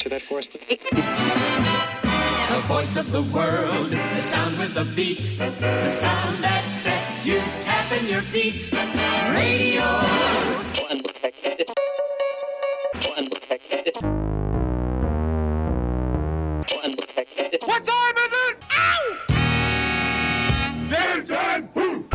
to that force. The voice of the world, the sound with the beat, the sound that sets you tapping your feet. Radio. What time is it? Ow! Dance and boo!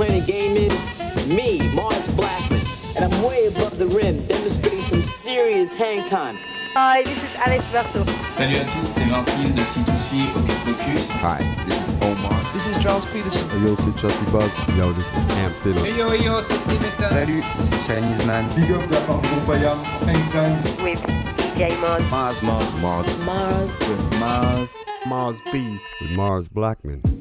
The best player game is? Me, Mars Blackman. And I'm way above the rim, demonstrating some serious hang time. Hi, this is Alex Berto. Salut à tous, c'est Vincile de C2C Hocus Pocus. Hi, this is Omar. This is Charles Peterson. Yo, c'est Chelsea Buzz. Yo, this is Cam Taylor. Hey yo, yo, c'est Dimitra. Salut, c'est Chinese Man. Big up de la part de Groupaya, Hangtime. With DJ Mars. Mars, Mars, Mars. Mars. With Mars. Mars B. With Mars Blackman.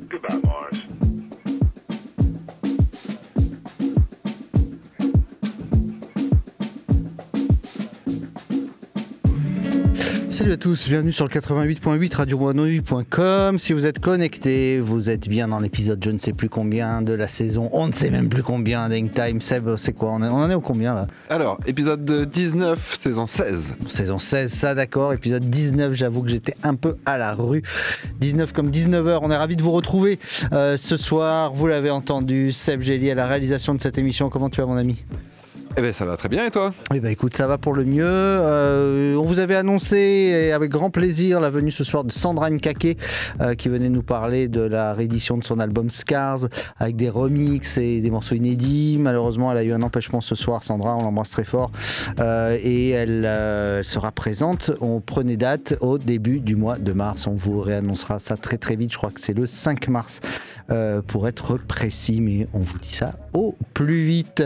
Salut à tous, bienvenue sur le 88.8 radio Si vous êtes connectés, vous êtes bien dans l'épisode je ne sais plus combien de la saison. On ne sait même plus combien d'Hangtime. Seb, c'est quoi on, en est au combien là? Alors, épisode 19, saison 16. Saison 16, ça d'accord. Épisode 19, j'avoue que j'étais un peu à la rue. 19 comme 19h, on est ravis de vous retrouver euh, ce soir. Vous l'avez entendu, Seb Gély à la réalisation de cette émission. Comment tu vas mon ami? Eh ben, ça va très bien et toi? Eh ben écoute, ça va pour le mieux. Euh, on vous avait annoncé avec grand plaisir la venue ce soir de Sandra Nkake euh, qui venait nous parler de la réédition de son album Scars avec des remixes et des morceaux inédits. Malheureusement, elle a eu un empêchement ce soir, Sandra, on l'embrasse très fort. Euh, et elle, elle sera présente. On prenait date au début du mois de mars. On vous réannoncera ça très très vite. Je crois que c'est le 5 mars euh, pour être précis, mais on vous dit ça au plus vite.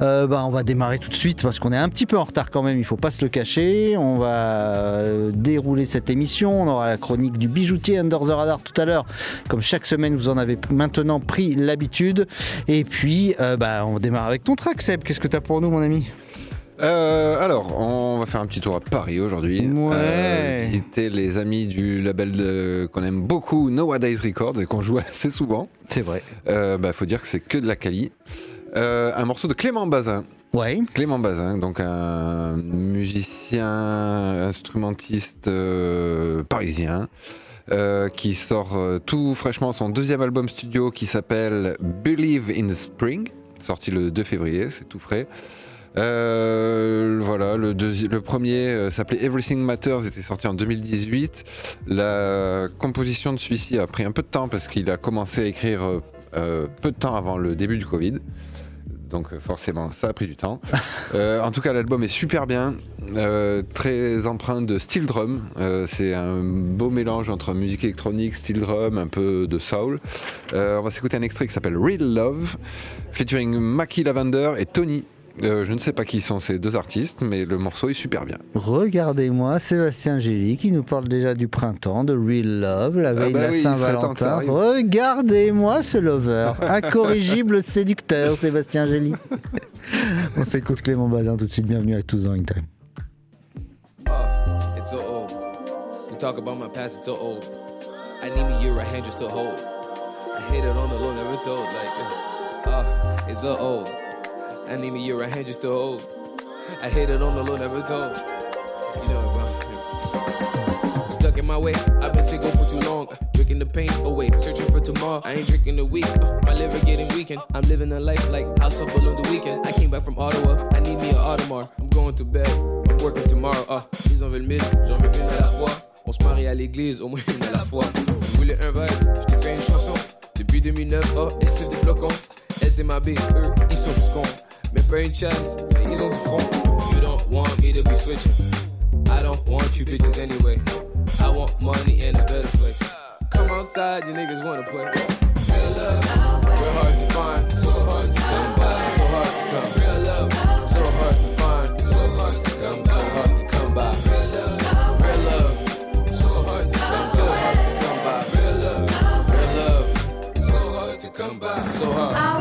Euh, bah, on va démarrer tout de suite parce qu'on est un petit peu en retard quand même, il faut pas se le cacher. On va euh, dérouler cette émission. On aura la chronique du bijoutier Under the Radar tout à l'heure. Comme chaque semaine, vous en avez maintenant pris l'habitude. Et puis, bah, on démarre avec ton track, Seb. Qu'est-ce que tu as pour nous, mon ami? Euh, alors, on va faire un petit tour à Paris aujourd'hui. Ouais. Euh, visiter les amis du label de- qu'on aime beaucoup, Nowadays Records, et qu'on joue assez souvent. C'est vrai. Euh, bah, faut dire que c'est que de la quali. Euh, un morceau de Clément Bazin. Ouais. Clément Bazin, donc un musicien, instrumentiste euh, parisien, euh, qui sort euh, tout fraîchement son deuxième album studio qui s'appelle Believe in Spring, sorti le 2 février, c'est tout frais. Euh, voilà, le, premier euh, s'appelait Everything Matters, était sorti en 2018. La composition de celui-ci a pris un peu de temps parce qu'il a commencé à écrire euh, peu de temps avant le début du Covid. Donc forcément, ça a pris du temps. En tout cas, l'album est super bien, très empreint de steel drum. C'est un beau mélange entre musique électronique, steel drum, un peu de soul. On va s'écouter un extrait qui s'appelle Real Love, featuring Mackie Lavender et Tony. Euh, je ne sais pas qui sont ces deux artistes, mais le morceau est super bien. Regardez-moi Sébastien Gély qui nous parle déjà du printemps, de Real Love, la veille bah de la oui, que ça Saint-Valentin. arrive. Regardez-moi ce lover, incorrigible séducteur Sébastien Gély. On s'écoute Clément Bazin tout de suite, bienvenue à tous dans In Time. Uh, it's I need me your right hand just to hold. I hate it on the low, never told. On. You know. Stuck in my way, I've been single for too long. Drinking the pain away, searching for tomorrow. I ain't drinking the week, uh, my liver getting weakened. I'm living a life like House of Balloon the weekend. I came back from Ottawa, I need me a Audemars. I'm going to bed, I'm working tomorrow. Uh, ils mille, j'en veux une à la fois. On se marie à l'église, au moins une à la fois. Si vous voulez un vibe, je une chanson. Depuis 2009, oh, des flocons. Eux, ils sont juste cons. Mais pas une chasse, mais ils ont du front. You don't want me to be switching. I don't want you bitches anyway. I want money in a better place. Come outside, you niggas wanna play. Real love, real hard to find, so hard to come by, so hard to come. Real love, so hard to find, so hard to come, so hard to come by. Real love, real love, so hard to come, so hard to come by. Real love, real love, so hard to come by, so hard.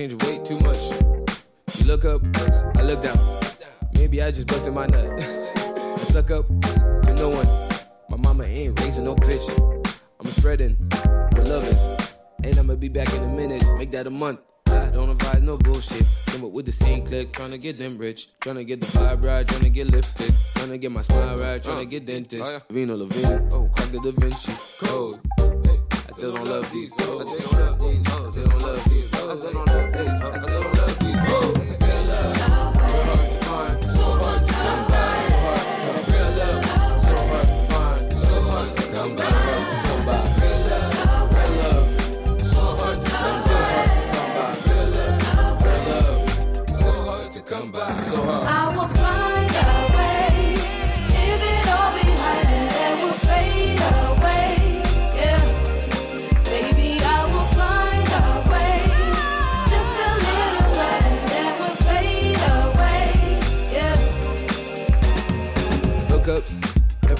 Is way too much. You look up, I look down. Maybe I just busted my nut. I suck up to no one. My mama ain't raising no bitch. I'm spreading love is. And I'ma be back in a minute. Make that a month. I don't advise no bullshit. Came up with the same click, tryna get them rich. Tryna get the vibe right, tryna get lifted. Tryna get my smile right, tryna get dentist. Vino Levine, oh, crack the Da Vinci Code. Hey, I still don't love these.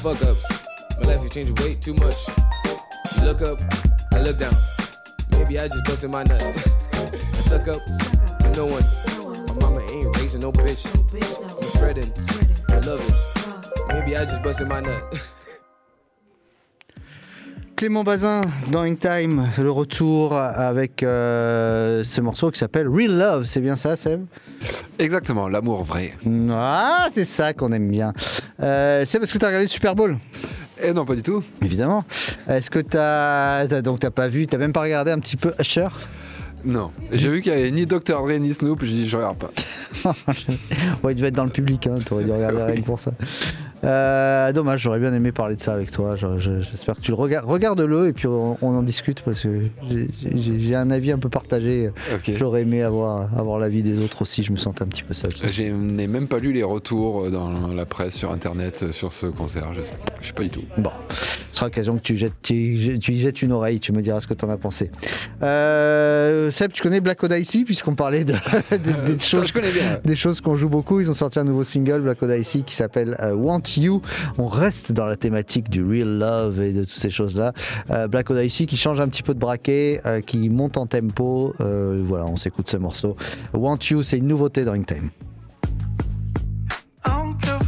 Fuck ups. My life is changing way too much. You look up, I look down. Maybe I just busted my nut. I suck up to no one. My mama ain't raising no bitch. I'm spreading where love is. Maybe I just busted my nut. Clément Bazin dans In Time, le retour avec euh, ce morceau qui s'appelle Real Love, c'est bien ça Seb? Exactement, l'amour vrai. Ah, c'est ça qu'on aime bien. Euh, c'est parce que tu as regardé le Super Bowl? Eh non, pas du tout. Évidemment. Est-ce que tu as, donc t'as pas vu, t'as même pas regardé un petit peu Usher? Non. J'ai vu qu'il y avait ni Dr. Dre ni Snoop, j'ai dit je regarde pas. Ouais, il devait être dans le public, hein, t'aurais dû regarder rien que pour ça. Euh, dommage, j'aurais bien aimé parler de ça avec toi. Je- je- J'espère que tu le regardes. Regarde-le et puis on, on en discute parce que j'ai- un avis un peu partagé. J'aurais aimé avoir, avoir l'avis des autres aussi. Je me sentais un petit peu seul. Je n'ai même pas lu les retours dans la presse, sur internet, sur ce concert. Je je sais pas du tout. Bon, ce sera l'occasion que tu, jettes, tu, tu y jettes une oreille. Tu me diras ce que tu en as pensé. Euh, Seb, tu connais Black Odyssey puisqu'on parlait de, de- des Ça, choses des qu'on joue beaucoup. Ils ont sorti un nouveau single, Black Odyssey, qui s'appelle euh, On reste dans la thématique du real love et de toutes ces choses-là. Euh, Black Odyssey qui change un petit peu de braquet, euh, qui monte en tempo. Euh, voilà, on s'écoute ce morceau. Want You, c'est une nouveauté dans Time. I don't give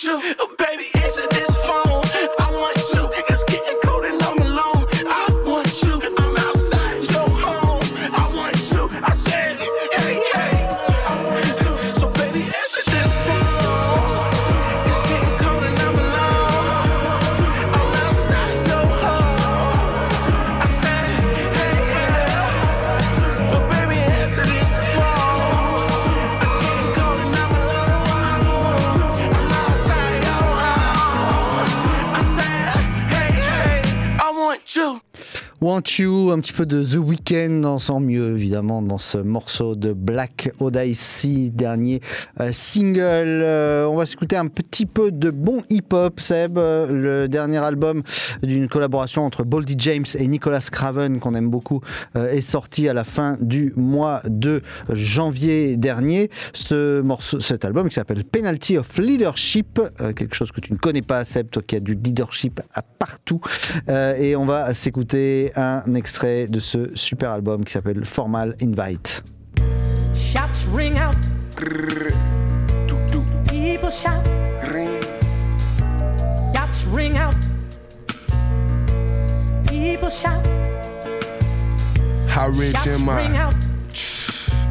you. Baby, Un petit peu de The Weeknd dans son mieux évidemment dans ce morceau de Black Odyssey, dernier euh, single. Euh, on va s'écouter un petit peu de bon hip-hop, Seb, euh, le dernier album d'une collaboration entre Boldy James et Nicolas Craven qu'on aime beaucoup est sorti à la fin du mois de janvier dernier. Ce morceau, cet album qui s'appelle Penalty of Leadership, quelque chose que tu ne connais pas, Seb, toi qui as du leadership à partout. Et on va s'écouter un extrait de ce super album qui s'appelle Formal Invite. Shots ring out. People shout. Shots ring out. People shout. How rich Shots am ring I? out.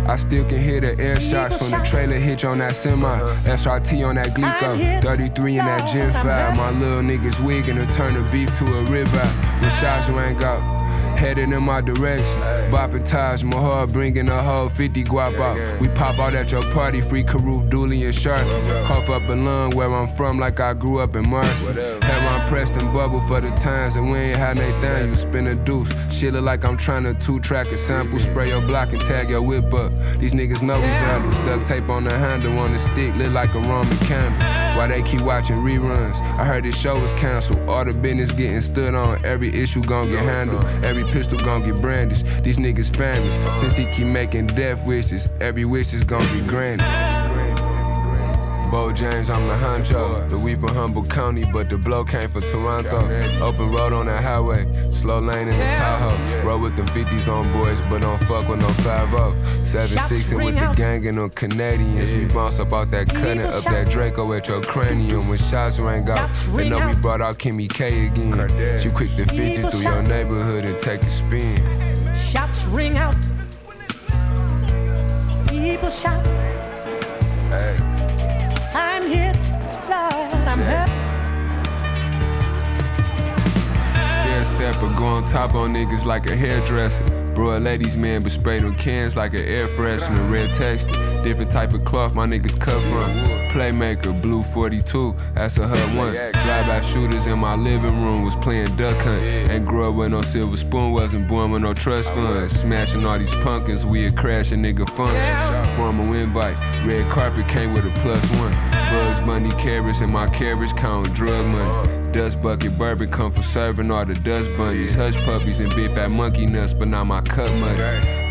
I still can hear the air shots from the trailer hitch on that semi. SRT on that Glico. here. 33 in that Gen 5. My little niggas wigging to turn the beef to a ribeye. When shots rang out. Headed in my direction, bopping Taj Mahal, bringing a whole 50 guap out. We pop out at your party, free Karoof, Dooley, and Shark. Cough up a lung where I'm from, like I grew up in Marcy. Had Ron Preston bubble for the times, and we ain't had Nathan, you spin a deuce. Shit look like I'm trying to two track a sample, spray your block and tag your whip up. These niggas know we vandals, duct tape on the handle on the stick, lit like a Roman candle. Why they keep watching reruns? I heard this show was canceled. All the business getting stood on, every issue gon' get handled, every pistol gon' get brandished. These niggas famous, since he keep making death wishes, every wish is gon' get granted. Bo James, I'm the honcho. The we from Humboldt County, but the blow came from Toronto. Open road on that highway, slow lane in the Tahoe. Roll with them 50s on boys, but don't fuck with no 5 7 6 and with the gang and them Canadians. We bounce up out that cutting, up that Draco at your cranium. When shots rang out, they know we brought out Kimmy K again. She quick to 50 through your neighborhood and take a spin. Shots ring out. People shout. I'm hit, Lord, Hurt. Stair stepper, go on top on niggas like a hairdresser. Bro, a ladies man, but spray them cans like an air freshener, red texture. Different type of cloth my niggas cut from. Playmaker, blue 42, that's a hut one. Drive-by shooters in my living room was playing duck hunt. Ain't grew up with no silver spoon, wasn't born with no trust funds. Smashing all these pumpkins, we a crash a nigga funds. Formal invite, red carpet came with a plus one. Bugs Bunny carrots and my carriage count drug money. Dust bucket bourbon come from serving all the dust bunnies. Hush puppies and big fat monkey nuts, but not my cut money.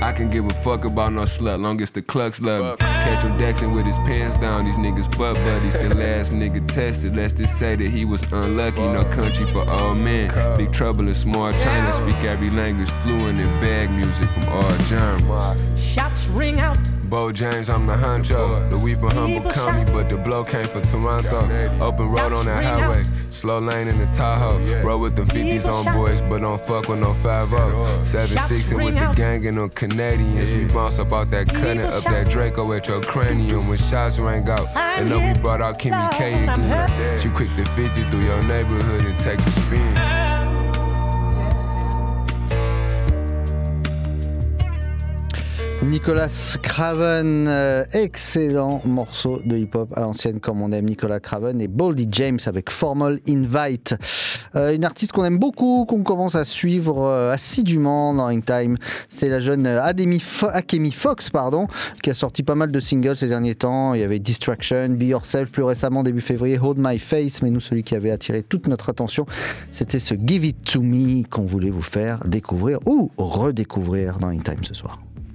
I can give a fuck about no slut, long as the clucks love me. Catch him Dexing with his pants down, these niggas butt buddies. The last nigga tested, let's just say that he was unlucky. No country for old men. Big trouble in small China, speak every language fluent in bag music from all genres. Shots ring out. Bo James, I'm the honcho. The we from Humboldt County, but the blow came from Toronto. Open road on that highway, slow lane in the Tahoe. Roll with the 50s on boys, but don't fuck with no 5 7 6 and with the gang and them Canadians. We bounce up out that cutting, up that Draco at your cranium. When shots rang out, And know we brought out Kimmy K again. She quick to 50 through your neighborhood and take a spin. Nicolas Craven, euh, excellent morceau de hip-hop à l'ancienne comme on aime Nicolas Craven et Boldy James avec Formal Invite. Euh, une artiste qu'on aime beaucoup, qu'on commence à suivre euh, assidûment dans Time, c'est la jeune euh, Ademi Akemi Fox pardon, qui a sorti pas mal de singles ces derniers temps. Il y avait Distraction, Be Yourself, plus récemment début février, Hold My Face, mais nous celui qui avait attiré toute notre attention, c'était ce Give It To Me qu'on voulait vous faire découvrir ou redécouvrir dans Time ce soir.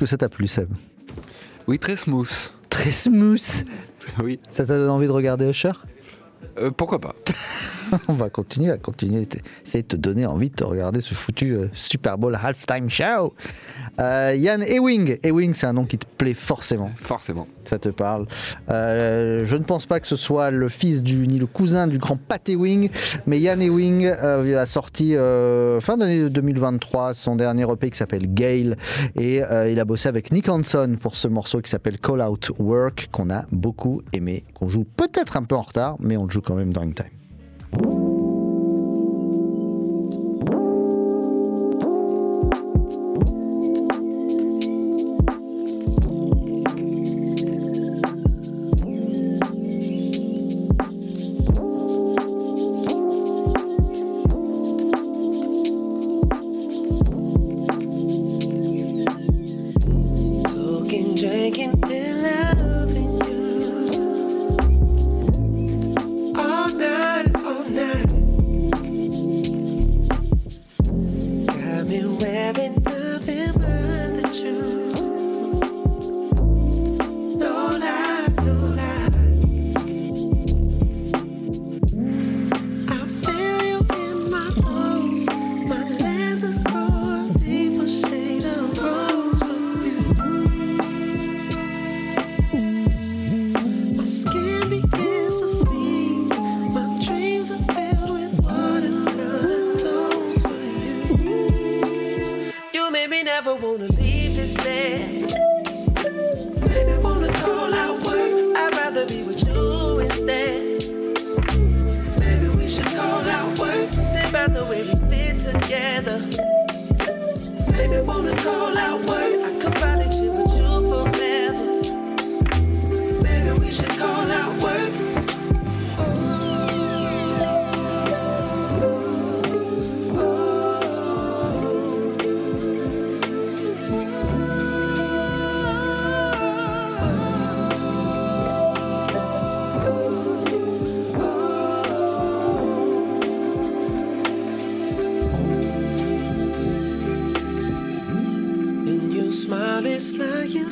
que ça t'a plu, Seb Oui, très smooth. Très smooth Oui. Ça t'a donné envie de regarder Usher euh, Pourquoi pas On va continuer à continuer, essayer de te donner envie de regarder ce foutu euh, Super Bowl halftime show euh, Yann Ewing. Ewing, c'est un nom qui te plaît forcément. Forcément. Ça te parle. Euh, je ne pense pas que ce soit le fils du, ni le cousin du grand Pat Ewing, mais Yann Ewing euh, a sorti fin d'année 2023 son dernier EP qui s'appelle Gale et il a bossé avec Nick Hanson pour ce morceau qui s'appelle Call Out Work qu'on a beaucoup aimé, qu'on joue peut-être un peu en retard, mais on le joue quand même dans une time.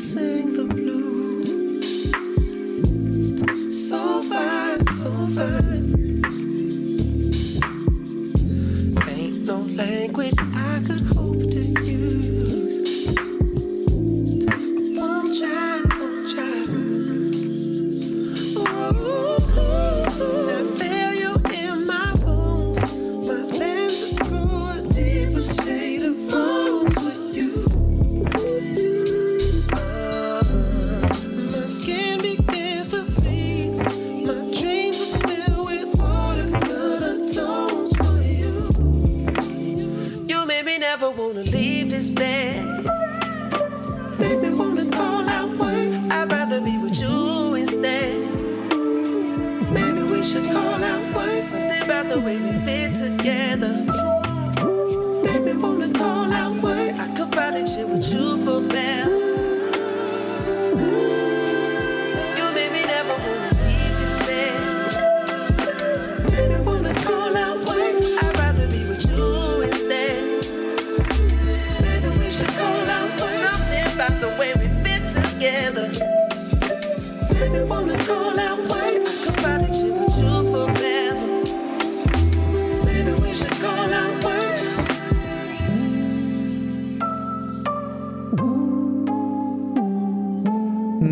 sing.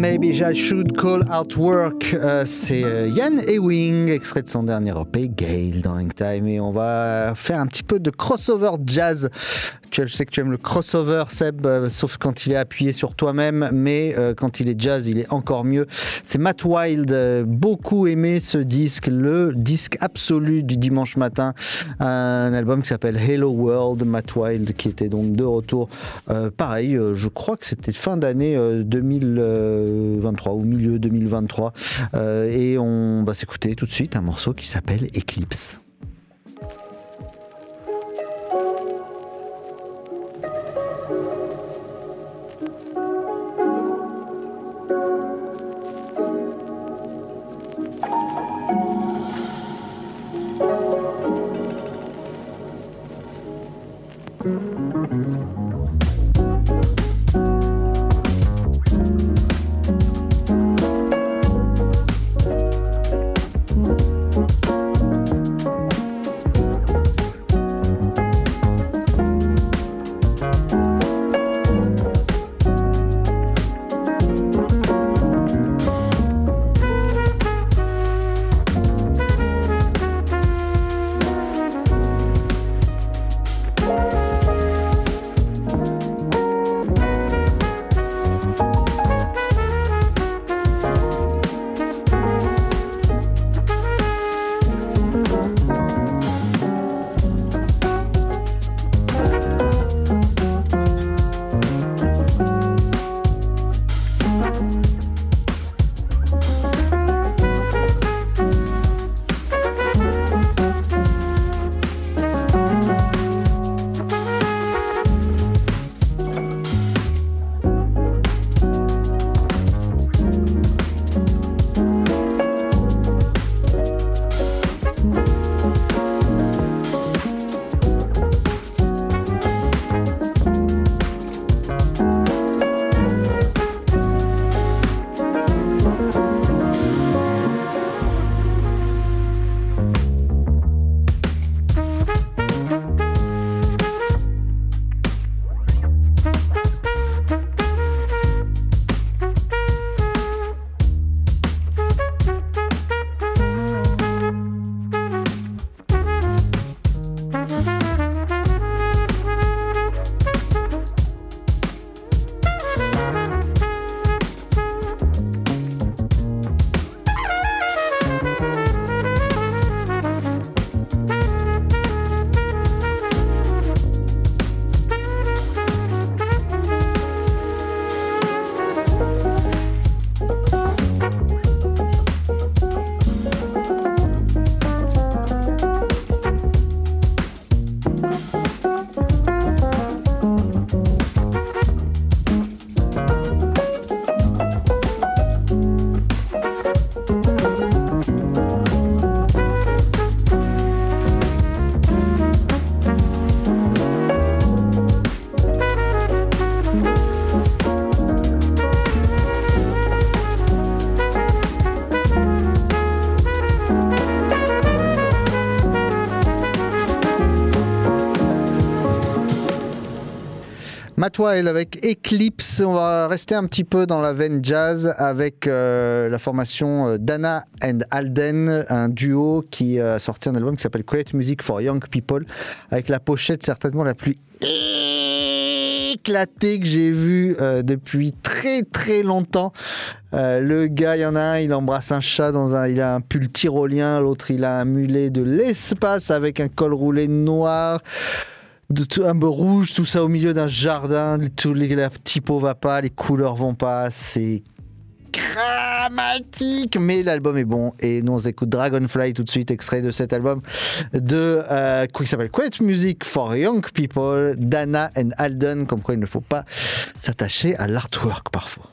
Maybe I should call out work. Euh, c'est euh, Yann Ewing, extrait de son dernier EP, Gale, dans Hangtime. Et on va faire un petit peu de crossover jazz. Je sais que tu aimes le crossover, Seb, euh, sauf quand il est appuyé sur toi-même. Mais euh, quand il est jazz, il est encore mieux. C'est Matt Wild. euh, beaucoup aimé ce disque, le disque absolu du dimanche matin. Un album qui s'appelle Hello World. Matt Wild qui était donc de retour. Pareil, je crois que c'était fin d'année euh, 2023 ou milieu 2023. Euh, et on va s'écouter tout de suite un morceau qui s'appelle Eclipse. Matt Wild avec Eclipse. On va rester un petit peu dans la veine jazz avec euh, la formation euh, Dana and Alden, un duo qui a sorti un album qui s'appelle Create Music for Young People, avec la pochette certainement la plus éclatée que j'ai vue euh, depuis très très longtemps. Le gars, il y en a un, il embrasse un chat dans un, il a un pull tyrolien, l'autre il a un mulet de l'espace avec un col roulé noir de tout, un peu rouge, tout ça au milieu d'un jardin, les la typo va pas, les couleurs vont pas, c'est dramatique, mais l'album est bon et nous on écoute Dragonfly tout de suite, extrait de cet album de euh, qui s'appelle? Quiet Music for Young People, Dana and Alden, comme quoi il ne faut pas s'attacher à l'artwork parfois.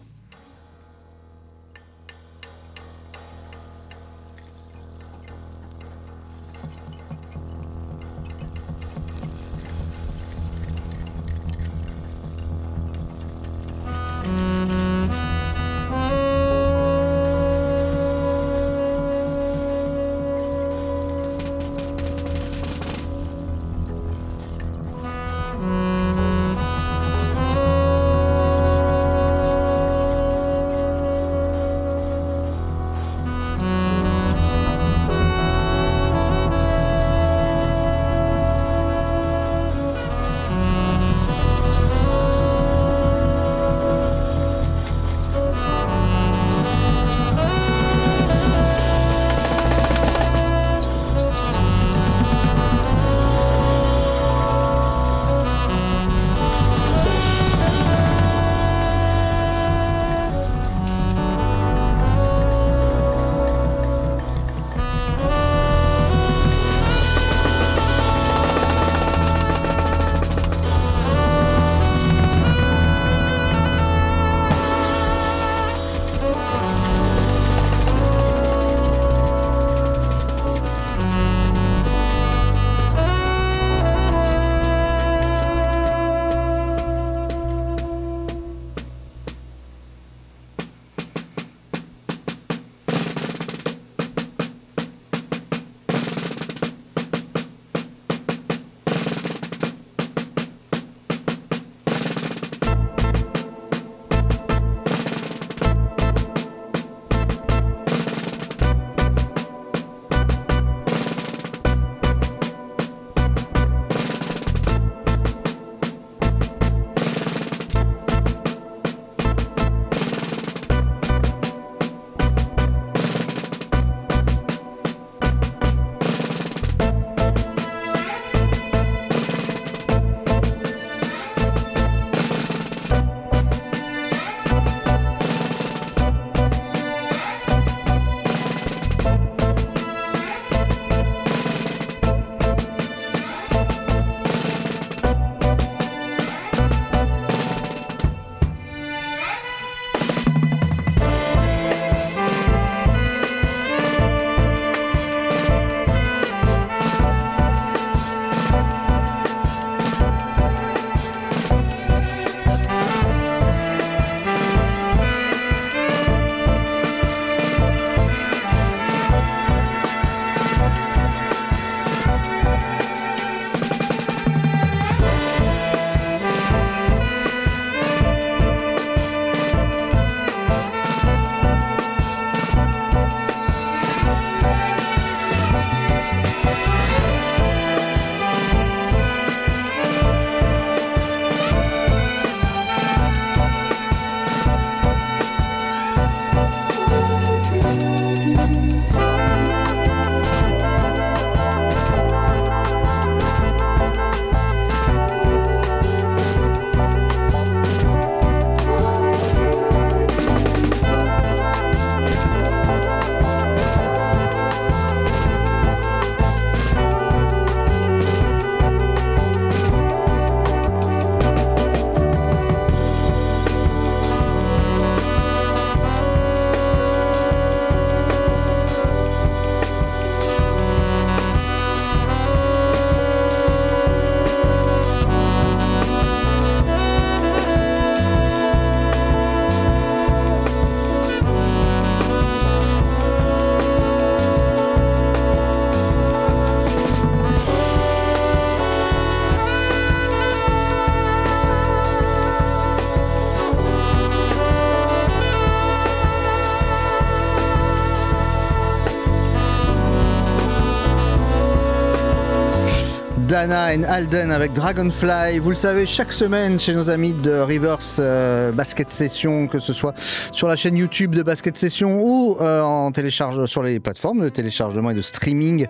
Dana and Alden avec Dragonfly. Vous le savez, chaque semaine chez nos amis de Reverse euh, Basket Session, que ce soit sur la chaîne YouTube de Basket Session ou euh, en télécharge sur les plateformes de téléchargement et de streaming,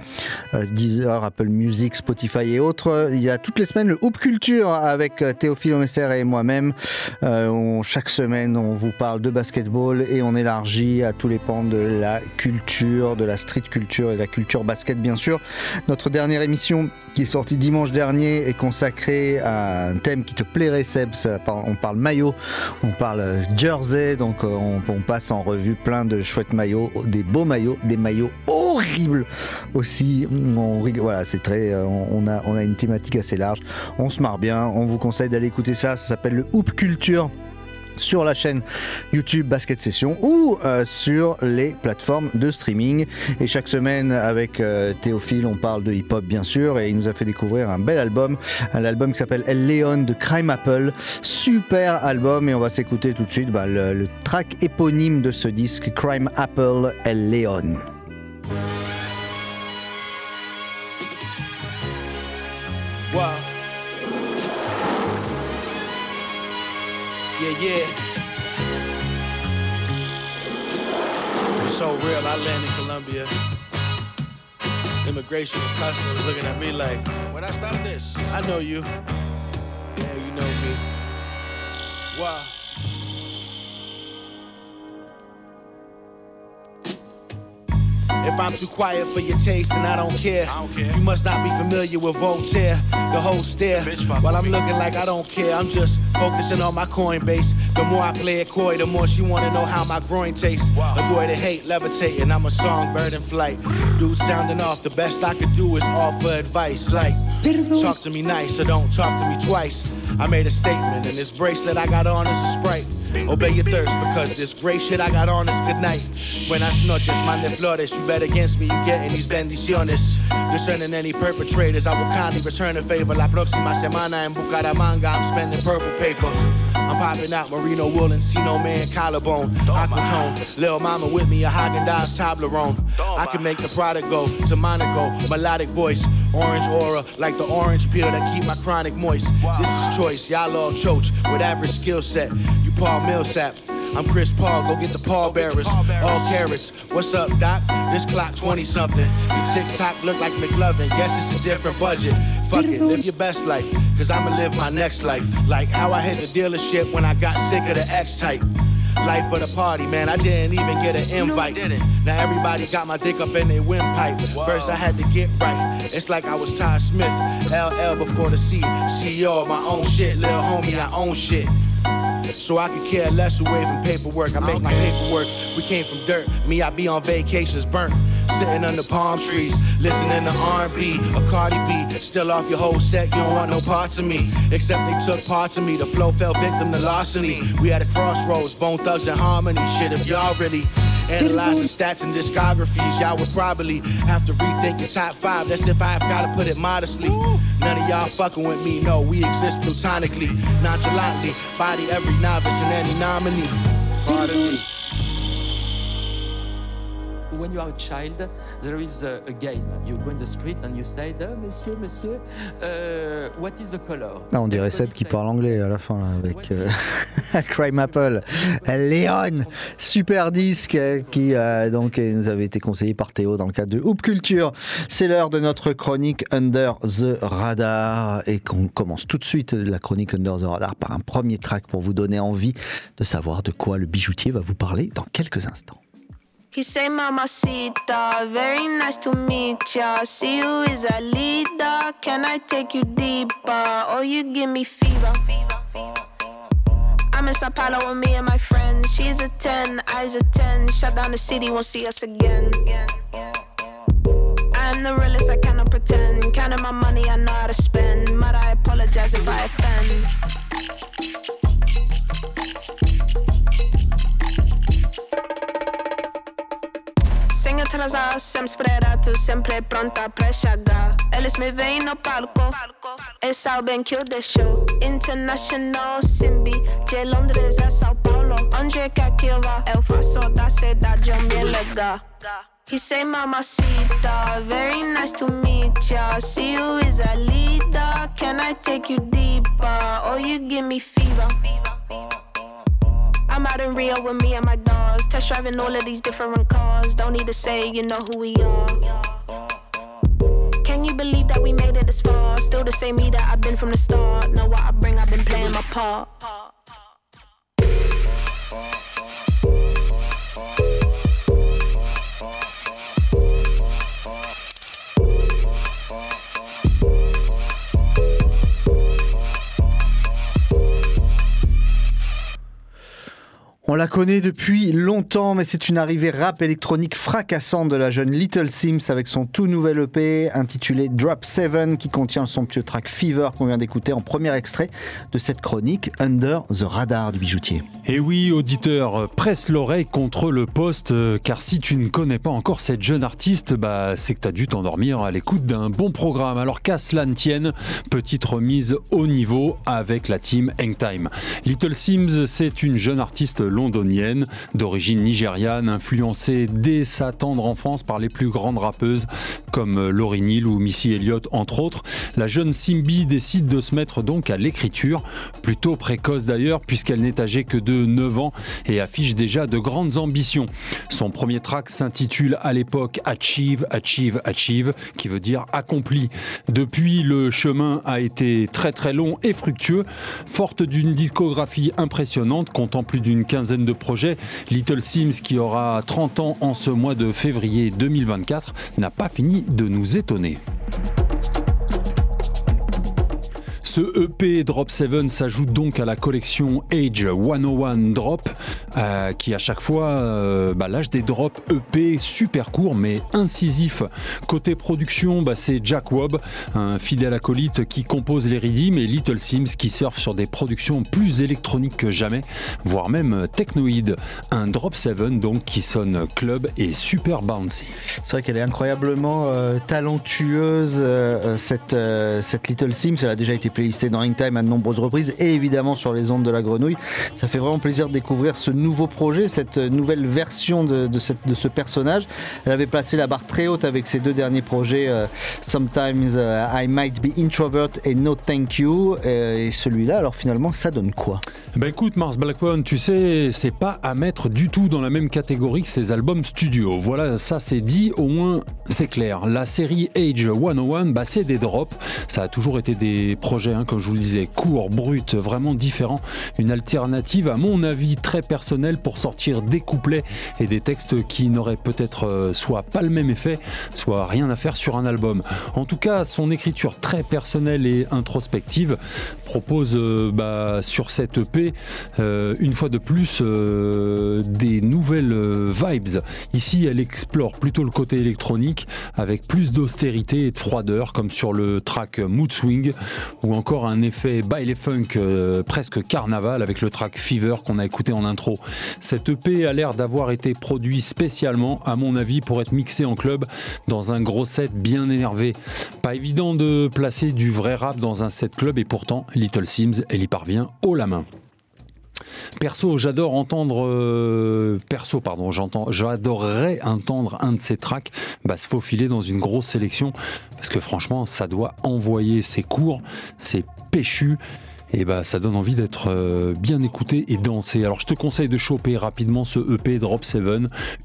euh, Deezer, Apple Music, Spotify et autres. Il y a toutes les semaines le Hoop Culture avec euh, Théophile Omesser et moi-même. Euh, chaque semaine, on vous parle de basketball et on élargit à tous les pans de la culture, de la street culture et de la culture basket, bien sûr. Notre dernière émission qui est sortie dimanche dernier est consacrée à un thème qui te plairait, Seb. On parle maillot, on parle jersey, donc euh, on, passe en revue plein de chouettes maillots, des beaux maillots, des maillots horribles aussi. On, voilà, c'est très, euh, on a, on a une thématique assez large. On se marre bien. On vous conseille d'aller écouter ça. Ça s'appelle le Hoop Culture sur la chaîne YouTube Basket Session ou euh, sur les plateformes de streaming. Et chaque semaine, avec euh, Théophile, on parle de hip-hop bien sûr, et il nous a fait découvrir un bel album, un album qui s'appelle El Leon de Crime Apple. Super album, et on va s'écouter tout de suite bah, le, le track éponyme de ce disque, Crime Apple El Leon. Yeah. It's so real. I landed in Colombia. Immigration and customs looking at me like, when I start this, I know you. Yeah, you know me. Wow. If I'm too quiet for your taste, and I don't care. You must not be familiar with Voltaire, the whole stare. While I'm looking like I don't care, I'm just focusing on my coin base. The more I play it coy, the more she wanna know how my groin tastes. Avoid the hate, levitating. I'm a songbird in flight. Dude sounding off, the best I could do is offer advice. Like, talk to me nice or don't talk to me twice. I made a statement, and this bracelet I got on is a sprite. Obey your thirst because this gray shit I got on is good night. Buenas noches, man de flores. You bet against me, you getting these bendiciones. Discerning any perpetrators, I will kindly return a favor. La próxima semana en Bucaramanga, I'm spending purple paper. I'm popping out Merino wool and see no man collarbone. Aquatone, Lil Mama with me, a Haagen Dazs Toblerone. I can make the product go to Monaco, melodic voice, orange aura, like the orange peel that keep my chronic moist. This is choice, y'all all choach with average skill set. You Paul Millsap. I'm Chris Paul, go get the pallbearers. All carrots. What's up, Doc? This clock 20 something. Your TikTok look like McLovin. Guess it's a different budget. Fuck it, live your best life. Cause I'ma live my next life. Like how I hit the dealership when I got sick of the X type. Life for the party, man. I didn't even get an invite. Now everybody got my dick up in their windpipe. First I had to get right. It's like I was Ty Smith, LL before the C. CEO of my own shit, little homie, I own shit. So I could care less away from paperwork. I make my paperwork. We came from dirt. Me, I be on vacations burnt. Sitting under palm trees, listening to R&B or Cardi B. Still off your whole set, you don't want no parts of me. Except they took parts of me. The flow fell victim to larceny. We had a crossroads, bone thugs and harmony. Shit, if y'all really analyze the stats and discographies, y'all would probably have to rethink your top five. That's if I've gotta put it modestly. None of y'all fucking with me, no, we exist platonically, nonchalantly. Body every novice and any nominee. Me. When you are a child, there is a, a game. You go in the street and you say, oh, Monsieur, Monsieur, uh, what is the color? Ah, on dirait Seb qui parle anglais à la fin là, avec euh, Crime Apple. Léon, super disque euh, qui euh, donc nous avait été conseillé par Théo dans le cadre de Hoop Culture. C'est l'heure de notre chronique Under the Radar et qu'on commence tout de suite la chronique Under the Radar par un premier track pour vous donner envie de savoir de quoi le bijoutier va vous parler dans quelques instants. He say, Mamacita, very nice to meet ya. See you is a leader. Can I take you deeper? Oh, you give me fever. I'm in Sao Paulo with me and my friend. She's a 10, I's a 10. Shut down the city, won't see us again. I'm the realest, I cannot pretend. Counting my money, I know how to spend. Might I apologize if I offend? Atrasar, sempre sempre pronta pra chegar. Eles me veem no palco, eles sabem que eu deixo. International Simbi, de Londres a São Paulo. Onde quer que eu vá, eu faço da cidade um bem legal. He say, Mamacita, very nice to meet ya. See you is a leader. Can I take you deeper? Or you give me fever? I'm out in Rio with me and my dogs. Test driving all of these different cars. Don't need to say, you know who we are. Can you believe that we made it this far? Still the same me that I've been from the start. Know what I bring, I've been playing my part. On la connaît depuis longtemps, mais c'est une arrivée rap électronique fracassante de la jeune Little Sims avec son tout nouvel EP intitulé Drop 7 qui contient son pieux track Fever qu'on vient d'écouter en premier extrait de cette chronique Under the Radar du bijoutier. Et oui, auditeur, presse l'oreille contre le poste, euh, car si tu ne connais pas encore cette jeune artiste, bah, c'est que tu as dû t'endormir à l'écoute d'un bon programme. Alors qu'à cela ne tienne, petite remise au niveau avec la team Hangtime. Little Sims, c'est une jeune artiste londonienne d'origine nigériane, influencée dès sa tendre enfance par les plus grandes rappeuses comme Lauryn Hill ou Missy Elliott entre autres. La jeune Simbi décide de se mettre donc à l'écriture, plutôt précoce d'ailleurs puisqu'elle n'est âgée que de 9 ans et affiche déjà de grandes ambitions. Son premier track s'intitule à l'époque Achieve, Achieve, Achieve, qui veut dire accompli. Depuis, le chemin a été très très long et fructueux, forte d'une discographie impressionnante, comptant plus d'une quinzaine de projets. Little Sims, qui aura 30 ans en ce mois de février 2024, n'a pas fini de nous étonner. Ce EP Drop 7 s'ajoute donc à la collection Age 101 Drop, euh, qui à chaque fois euh, bah, lâche des drops EP super courts mais incisifs. Côté production, bah, c'est Jack Wobb, un fidèle acolyte qui compose les rythmes, et Little Sims qui surfe sur des productions plus électroniques que jamais, voire même technoïdes. Un Drop 7 donc qui sonne club et super bouncy. C'est vrai qu'elle est incroyablement euh, talentueuse, euh, cette, Little Sims. Elle a déjà été playlistée dans Hangtime à de nombreuses reprises et évidemment sur les ondes de la grenouille. Ça fait vraiment plaisir de découvrir ce nouveau projet, cette nouvelle version de, de ce personnage. Elle avait placé la barre très haute avec ses deux derniers projets, euh, Sometimes euh, I Might Be Introvert et No Thank You. Euh, et celui-là, alors finalement, ça donne quoi? Bah écoute Mars Blackmon, tu sais, c'est pas à mettre du tout dans la même catégorie que ses albums studio. Voilà, ça c'est dit, au moins c'est clair. La série Age 101, bah c'est des drops. Ça a toujours été des projets, hein, comme je vous le disais, courts, bruts, vraiment différents. Une alternative, à mon avis, très personnelle pour sortir des couplets et des textes qui n'auraient peut-être euh, soit pas le même effet, soit rien à faire sur un album. En tout cas, son écriture très personnelle et introspective propose euh, bah, sur cette EP euh, une fois de plus des nouvelles vibes. Ici, elle explore plutôt le côté électronique avec plus d'austérité et de froideur, comme sur le track Mood Swing, ou encore un effet baile funk euh, presque carnaval avec le track Fever qu'on a écouté en intro. Cette EP a l'air d'avoir été produit spécialement, à mon avis, pour être mixé en club dans un gros set bien énervé. Pas évident de placer du vrai rap dans un set club et pourtant Little Sims, elle y parvient haut la main. Perso, j'adore entendre. euh, perso, pardon, j'entends. J'adorerais entendre un de ces tracks bah, se faufiler dans une grosse sélection parce que franchement, ça doit envoyer ses cours, c'est péchu. Et bah ça donne envie d'être euh, bien écouté et dansé. Alors je te conseille de choper rapidement ce EP Drop 7,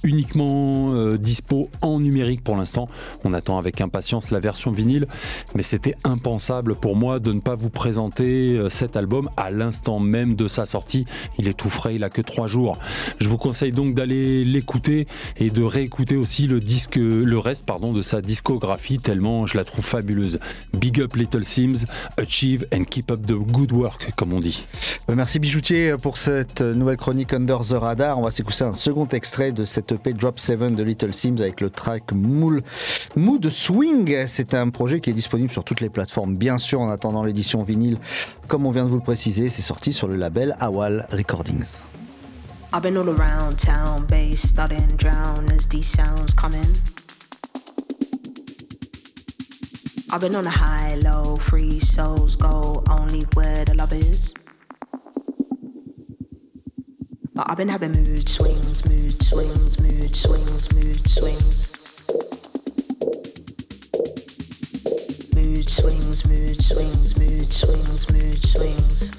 uniquement euh, dispo en numérique pour l'instant. On attend avec impatience la version vinyle, mais c'était impensable pour moi de ne pas vous présenter euh, cet album à l'instant même de sa sortie. Il est tout frais, il a que trois jours. Je vous conseille donc d'aller l'écouter et de réécouter aussi le disque, le reste pardon de sa discographie tellement je la trouve fabuleuse. Big up Little Sims, achieve and keep up the good work comme on dit. Euh, Merci Bijoutier pour cette nouvelle chronique Under the Radar. On va s'écouter un second extrait de cette EP Drop 7 de Little Sims avec le track Moule, Mood Swing. C'est un projet qui est disponible sur toutes les plateformes, bien sûr, en attendant l'édition vinyle. Comme on vient de vous le préciser, c'est sorti sur le label Awal Recordings. I've been all around town, bass starting drown as these sounds come in. I've been on a high, low, free souls go only where the love is. But I've been having mood swings, mood swings, mood swings, mood swings. Mood swings, mood swings, mood swings, mood swings.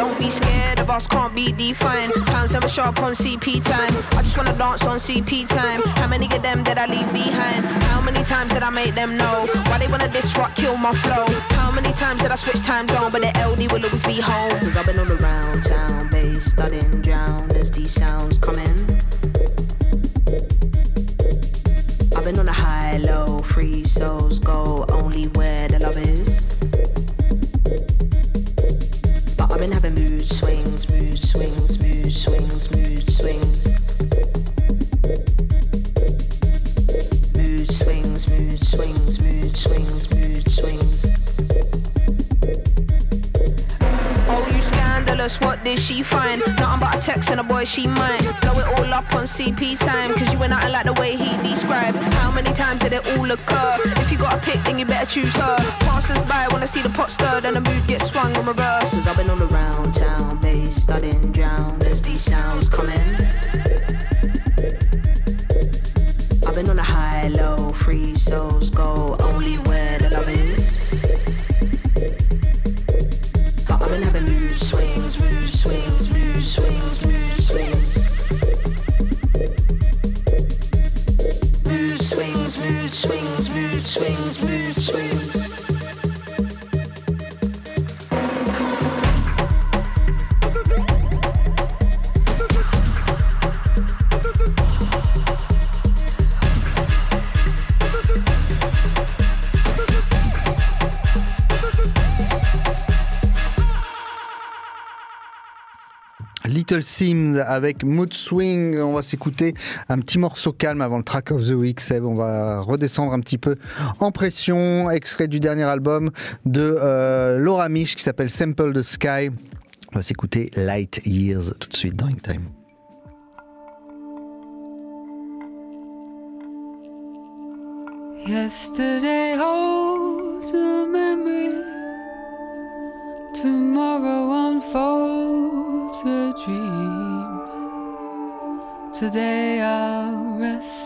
Don't be scared of us, can't be defined. Pounds never show up on CP time. I just wanna dance on CP time. How many of them did I leave behind? How many times did I make them know? Why they wanna disrupt, kill my flow? How many times did I switch time zone? But the LD will always be home. Cause I've been on the round town bass, studying drown as these sounds come in. I've been on a high, low, free souls go only where the love is. I've mood swings, mood swings, mood swings, mood swings. What did she find? Nothing but a text and a boy she mine. Blow it all up on CP time, cause you went out like the way he described. How many times did it all occur? If you got a pick, then you better choose her. Passers by wanna see the pot stirred and the mood gets swung in reverse. Cause I've been on the round town bass, studying drown as these sounds come in. I've been on a high, low, free souls go only where Little Sims avec Mood Swing. On va s'écouter un petit morceau calme avant le track of the week. Seb, on va redescendre un petit peu en pression. Extrait du dernier album de euh, Laura Mich qui s'appelle Sample the Sky. On va s'écouter Light Years tout de suite dans In Time. Yesterday holds a memory. Today I'll rest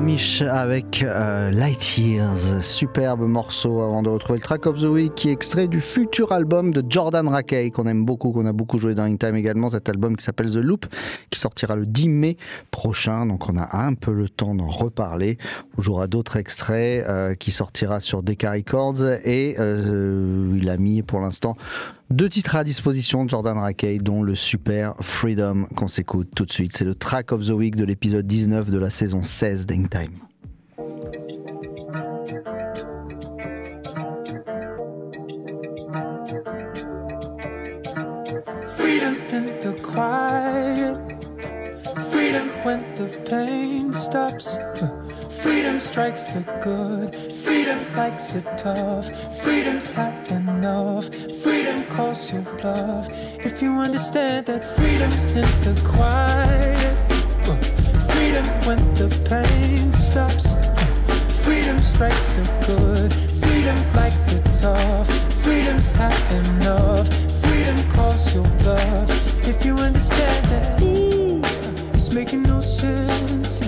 Mich avec euh, Light Years, superbe morceau avant de retrouver le track of the week qui est extrait du futur album de Jordan Rakey qu'on aime beaucoup, qu'on a beaucoup joué dans In Time également, cet album qui s'appelle The Loop qui sortira le 10 mai prochain, donc on a un peu le temps d'en reparler. On jouera d'autres extraits euh, qui sortira sur Decca Records. Et euh, il a mis pour l'instant deux titres à disposition de Jordan Rakey, dont le super Freedom qu'on s'écoute tout de suite. C'est le track of the week de l'épisode 19 de la saison 16 d'Hangtime. Freedom in the quiet. Freedom when the pain stops. Freedom strikes the good. Freedom likes it tough. Freedom's had enough. Freedom calls your bluff. If you understand that freedom's in the quiet. Freedom when the pain stops. Freedom strikes the good. Freedom likes it tough. Freedom's had enough. Freedom calls your bluff. If you understand that, it's making no sense.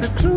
try a close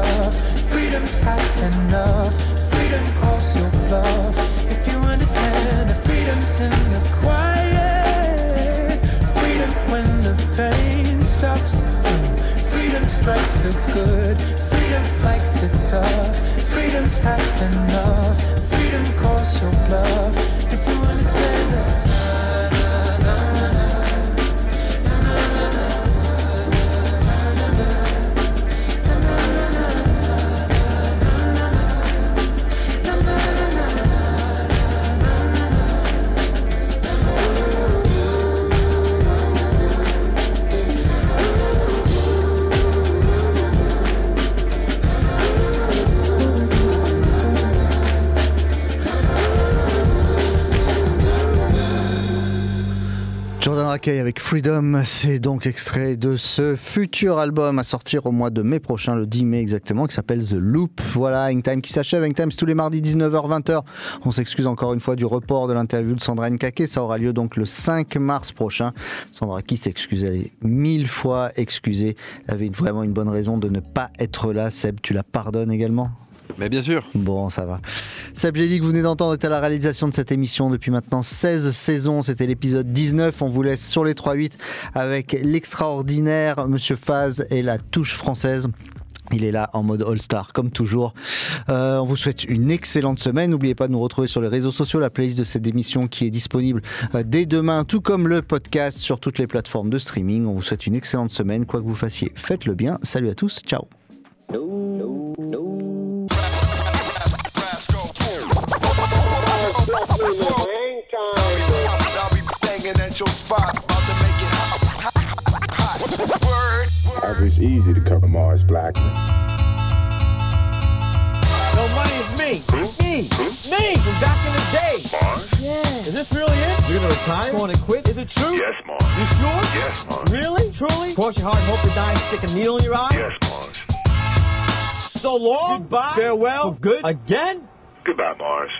tough. Freedom's had enough. Freedom calls your bluff. If you understand that freedom's in the quiet. Freedom when the pain stops. Freedom strikes the good. Freedom likes it tough. Freedom's had enough. Avec Freedom, c'est donc extrait de ce futur album à sortir au mois de mai prochain, le 10 mai exactement, qui s'appelle The Loop. Voilà, Hangtime qui s'achève. C'est tous les mardis 19h-20h. On s'excuse encore une fois du report de l'interview de Sandra Nkake. Ça aura lieu donc le 5 mars prochain. Sandra qui s'excuse, elle est mille fois excusée. Elle avait vraiment une bonne raison de ne pas être là. Seb, tu la pardonnes également? Mais bien sûr. Bon, ça va. Seb que vous venez d'entendre, est à la réalisation de cette émission depuis maintenant 16 saisons. C'était l'épisode 19. On vous laisse sur les 3-8 avec l'extraordinaire Monsieur Faz et la touche française. Il est là en mode All-Star, comme toujours. Euh, on vous souhaite une excellente semaine. N'oubliez pas de nous retrouver sur les réseaux sociaux, la playlist de cette émission qui est disponible euh, dès demain, tout comme le podcast sur toutes les plateformes de streaming. On vous souhaite une excellente semaine. Quoi que vous fassiez, faites-le bien. Salut à tous. Ciao. I'll be banging at your spot, about to make it hot. hot. Word. It's easy to cover Mars Blackman. No money is me. Me. Me from back in the day. Mars? Yeah. Is this really it? You're gonna retire? Going to quit? Is it true? Yes, Mars. You sure? Yes, Mars. Really? Truly? Cross your heart and hope to die and stick a needle in your eye? Yes, Mars. So long. Goodbye. Farewell. For good. Again. Goodbye, Mars.